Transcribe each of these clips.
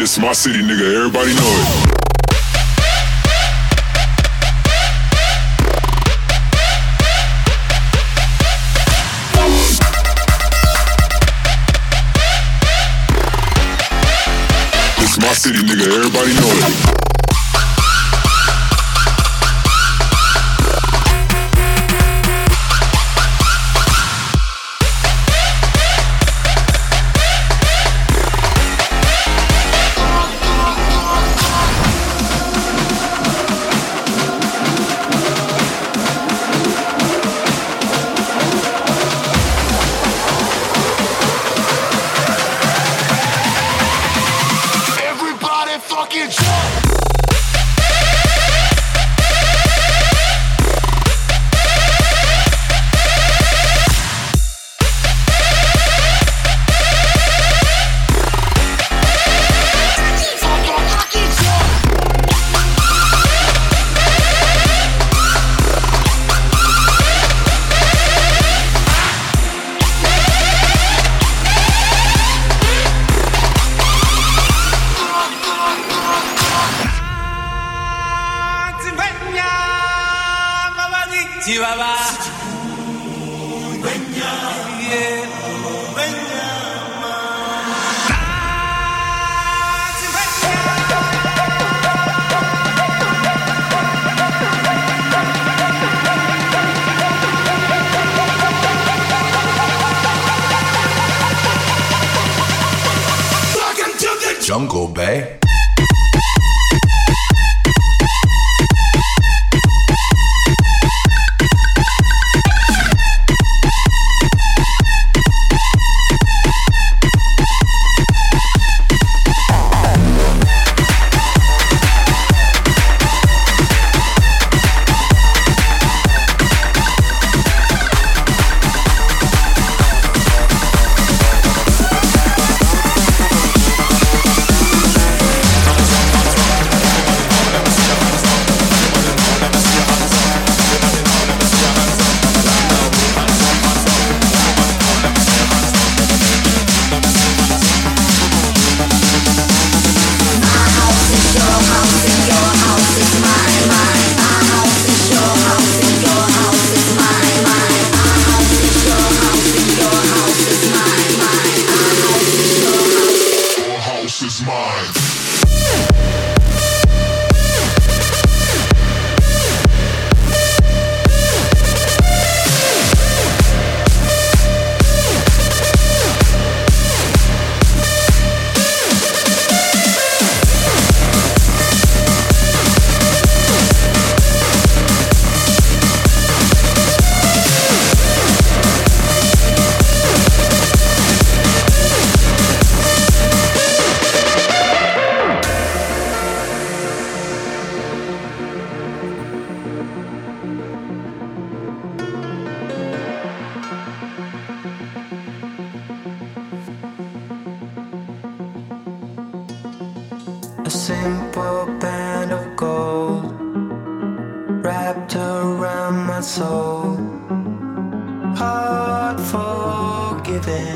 It's my city, nigga. Everybody know it. my city, nigga. Everybody know it. fucking jump. Chihuahua. Jungle Bay.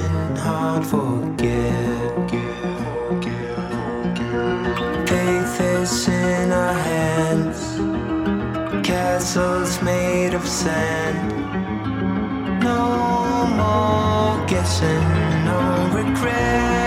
cannot forget. Faith is in our hands, castles made of sand. No more guessing, no regret.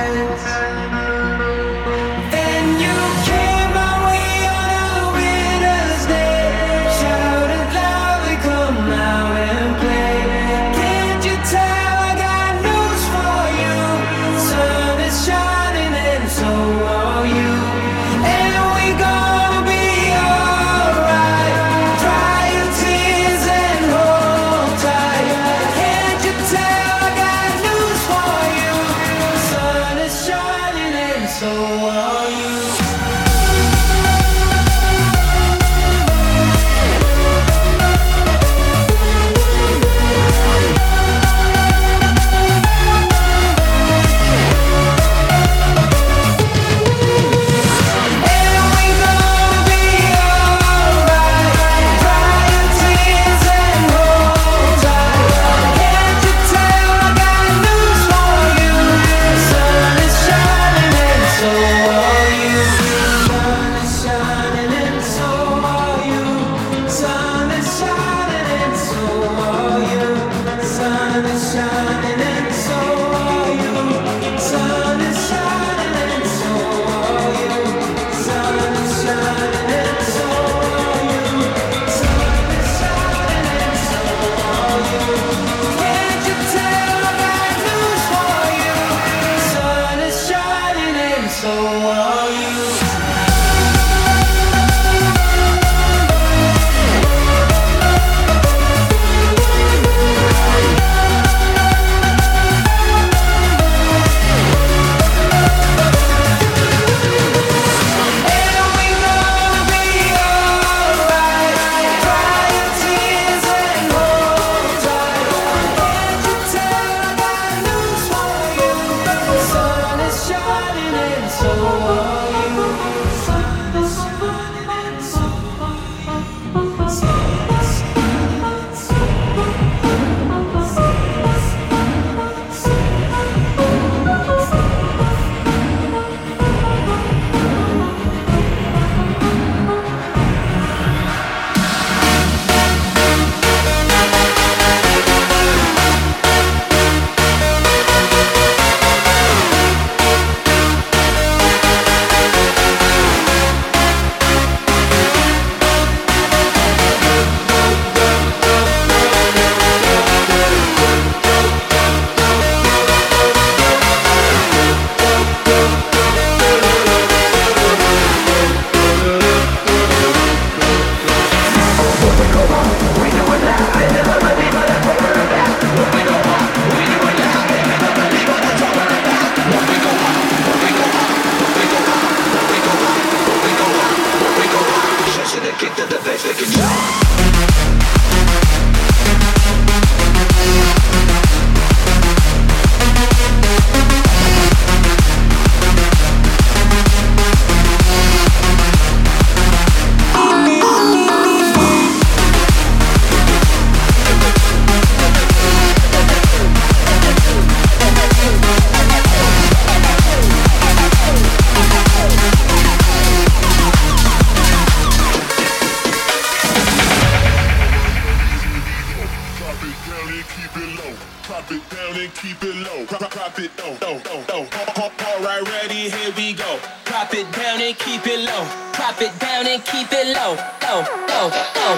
And keep it low. Drop it down and keep it low, low, low, low.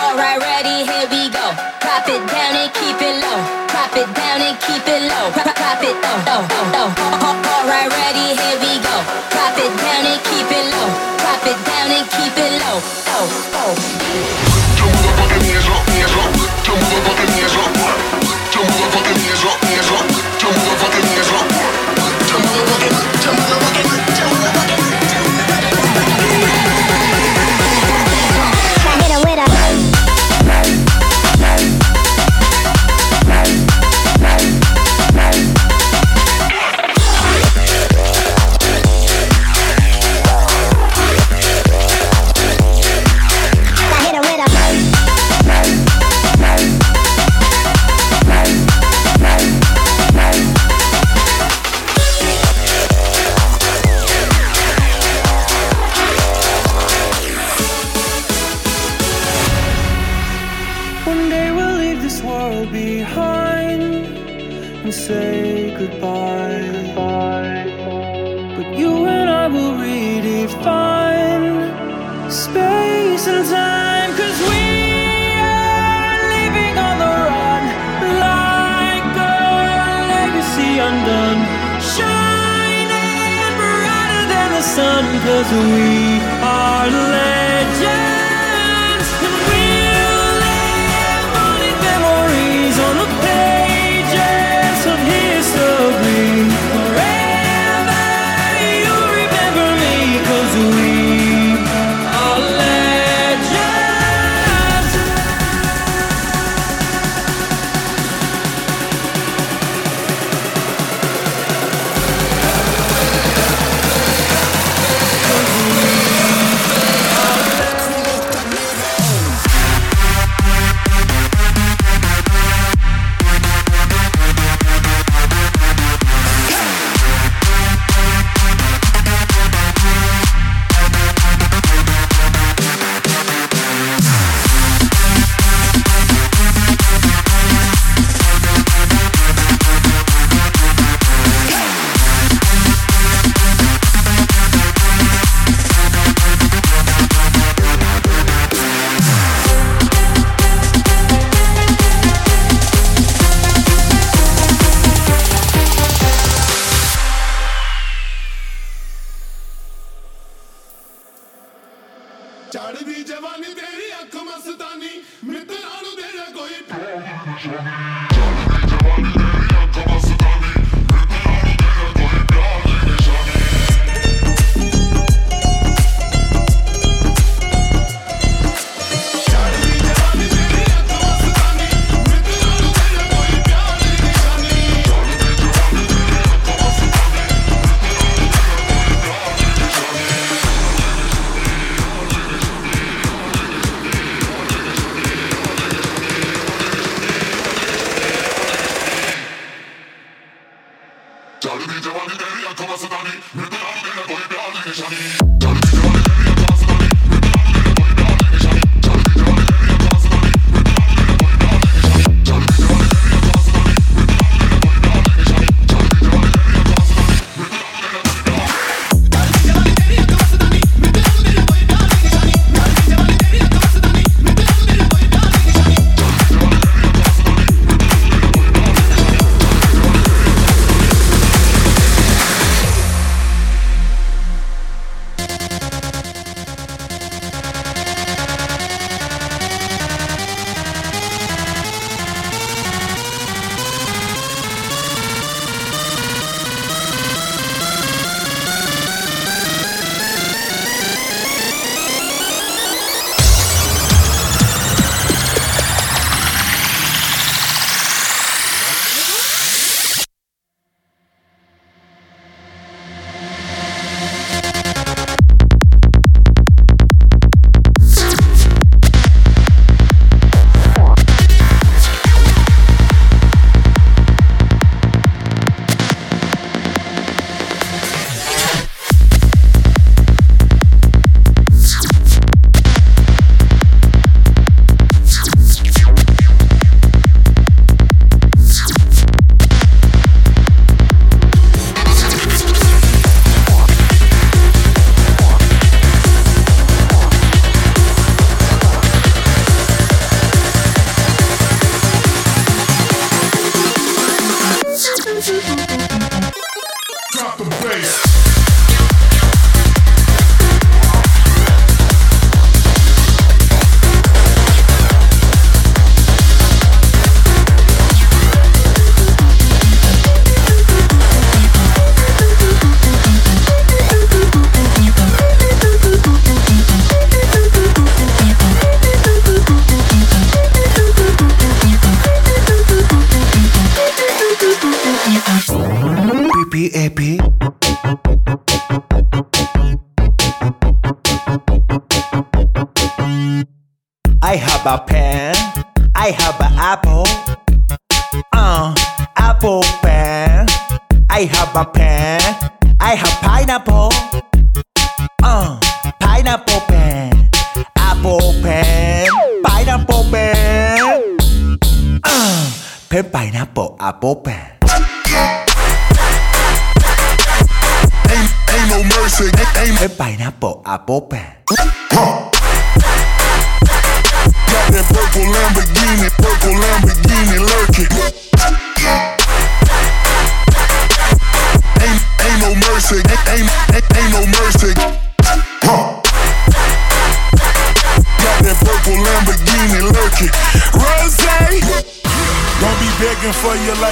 Alright, ready, here we go. Drop it down and keep it low. Drop it down and keep it low. Drop it oh, oh, oh, low, low, low, low. Alright, ready, here we go. Drop it down and keep it low. Drop it down and keep it low, low, low. Your motherfucking hands up, hands up. Your motherfucking hands up. Say goodbye. But you and I will redefine space and time, cause we are living on the run like a legacy undone. Shining brighter than the sun, cause we are legends. Down. Have a pen. I have an apple. Uh, apple pen. I have a pen. I have pineapple. Uh, pineapple pen. Apple pen. Pineapple pen. Uh, pen pineapple apple pen. Ain't, ain't no mercy. Ain't, ain't Pen pineapple apple pen. That purple Lamborghini, purple Lamborghini lurking. Ain't, ain't no mercy. Ain't, ain't, ain't, no mercy.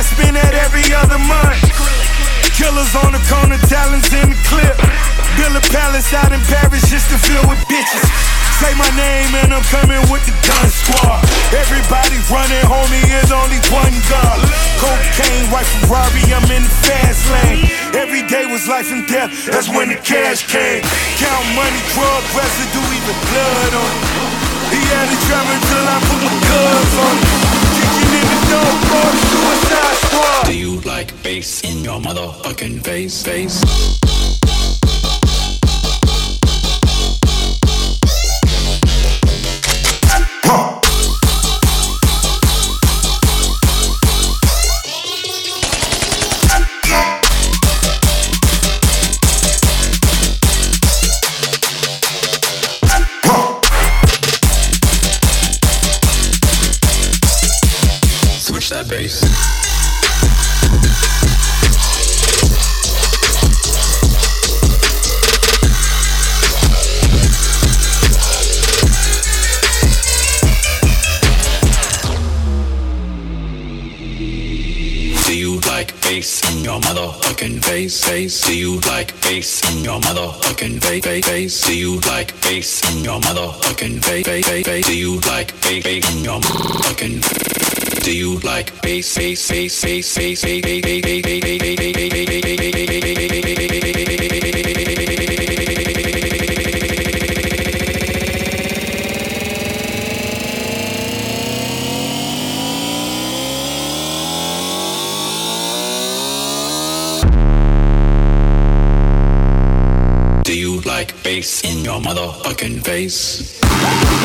I spend that every other month. Killers on the corner, talents in the clip. Build a palace out in Paris just to fill with bitches. Say my name and I'm coming with the gun squad. Everybody running, homie, is only one God. Cocaine, white Ferrari, I'm in the fast lane. Every day was life and death, that's when the cash came. Count money, drug residue, even blood on it. He had traveling till I put my gloves bass in your motherfucking face? Face. Motherfucking face? Face. Do you like bass in your motherfucking face? Face. face? Do you like bass in your motherfucking face? Face. face? face? Do you like bass bass in your motherfucking? Do you like bass bass bass bass bass bass bass bass Do you like bass in your motherfucking face?